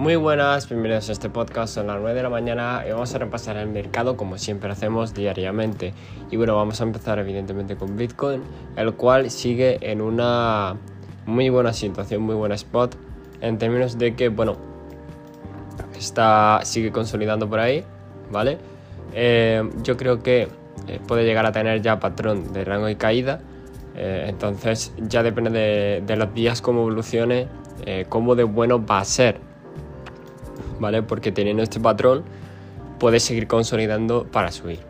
Muy buenas, bienvenidos a este podcast, son las 9 de la mañana y vamos a repasar el mercado como siempre hacemos diariamente. Y bueno, vamos a empezar evidentemente con Bitcoin, el cual sigue en una muy buena situación, muy buena spot, en términos de que, bueno, está, sigue consolidando por ahí, ¿vale? Eh, yo creo que eh, puede llegar a tener ya patrón de rango y caída, eh, entonces ya depende de, de, los días cómo evolucione, cómo de bueno va a ser ¿vale? Porque teniendo este patrón puede seguir consolidando para subir.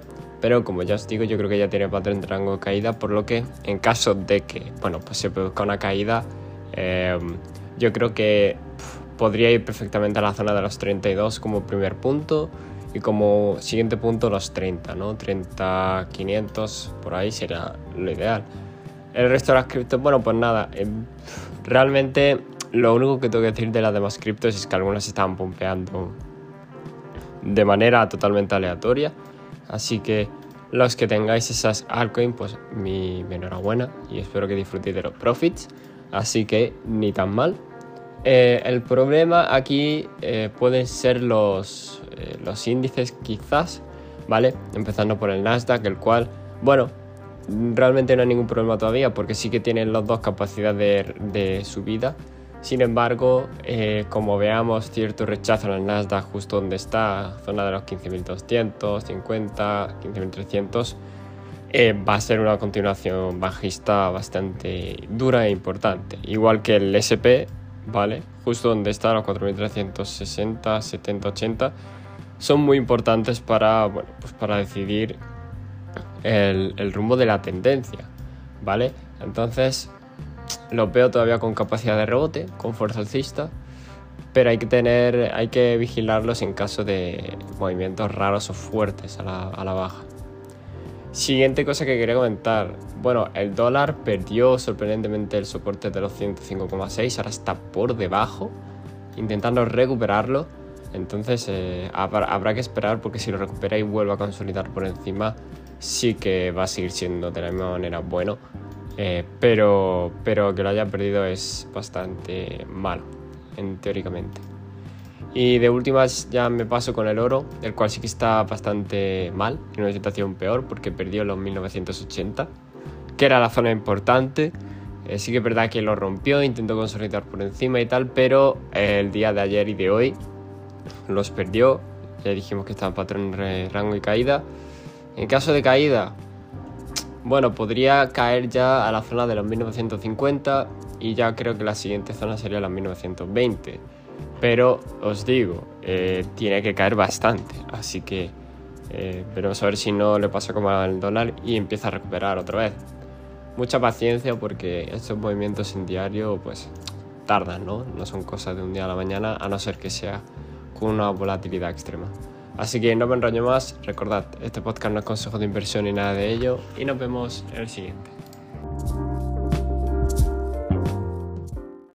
Pero como ya os digo, yo creo que ya tiene patrón de rango de caída, por lo que en caso de que, bueno, pues se produzca una caída, em, yo creo que podría ir perfectamente a la zona de los 32 como primer punto y como siguiente punto los 30, ¿no? 30, 500, por ahí sería lo ideal. El resto de las criptos, bueno, pues nada, em, realmente lo único que tengo que decir de las demás criptos es que algunas estaban pompeando de manera totalmente aleatoria. Así que los que tengáis esas altcoins, pues mi, enhorabuena y espero que disfrutéis de los profits. Así que ni tan mal. Eh, el problema aquí eh, pueden ser los, eh, los índices quizás, ¿vale? Empezando por el Nasdaq, el cual, bueno, realmente no hay ningún problema todavía porque sí que tienen los dos capacidades de, de subida sin embargo, eh, como veamos cierto rechazo en el Nasdaq justo donde está, zona de los 15.200, 50, 15.300, va a ser una continuación bajista bastante dura e importante. Igual que el SP, ¿vale? Justo donde está los 4.360, 70, 80, son muy importantes para, bueno, pues para decidir el, el rumbo de la tendencia, ¿vale? Entonces, los veo todavía con capacidad de rebote, con fuerza alcista, pero hay que tener, hay que vigilarlos en caso de movimientos raros o fuertes a la, baja. Siguiente cosa que quería comentar. Bueno, el dólar perdió sorprendentemente el soporte de los 105,6, ahora está por debajo, intentando recuperarlo. Entonces eh, habrá, habrá, que esperar porque si lo recupera y vuelve a consolidar por encima, sí que va a seguir siendo de la misma manera bueno. Eh, pero, pero que lo haya perdido es bastante malo, en, teóricamente. Y de últimas ya me paso con el oro, el cual sí que está bastante mal, en una situación peor, porque perdió los 1980, que era la zona importante. Eh, sí que es verdad que lo rompió, intentó consolidar por encima y tal, pero el día de ayer y de hoy los perdió. Ya dijimos que estaba en patrón rango y caída. En caso de caída, bueno, podría caer ya a la zona de los 1950 y ya creo que la siguiente zona sería los 1920. Pero os digo, eh, tiene que caer bastante, así que eh, a ver si no le pasa como al dólar y empieza a recuperar otra vez. Mucha paciencia porque estos movimientos en diario pues tardan, ¿no? No son cosas de un día a la mañana, a no ser que sea con una volatilidad extrema. Así que no me enrollo más, recordad, este podcast no es consejo de inversión ni nada de ello y nos vemos en el siguiente.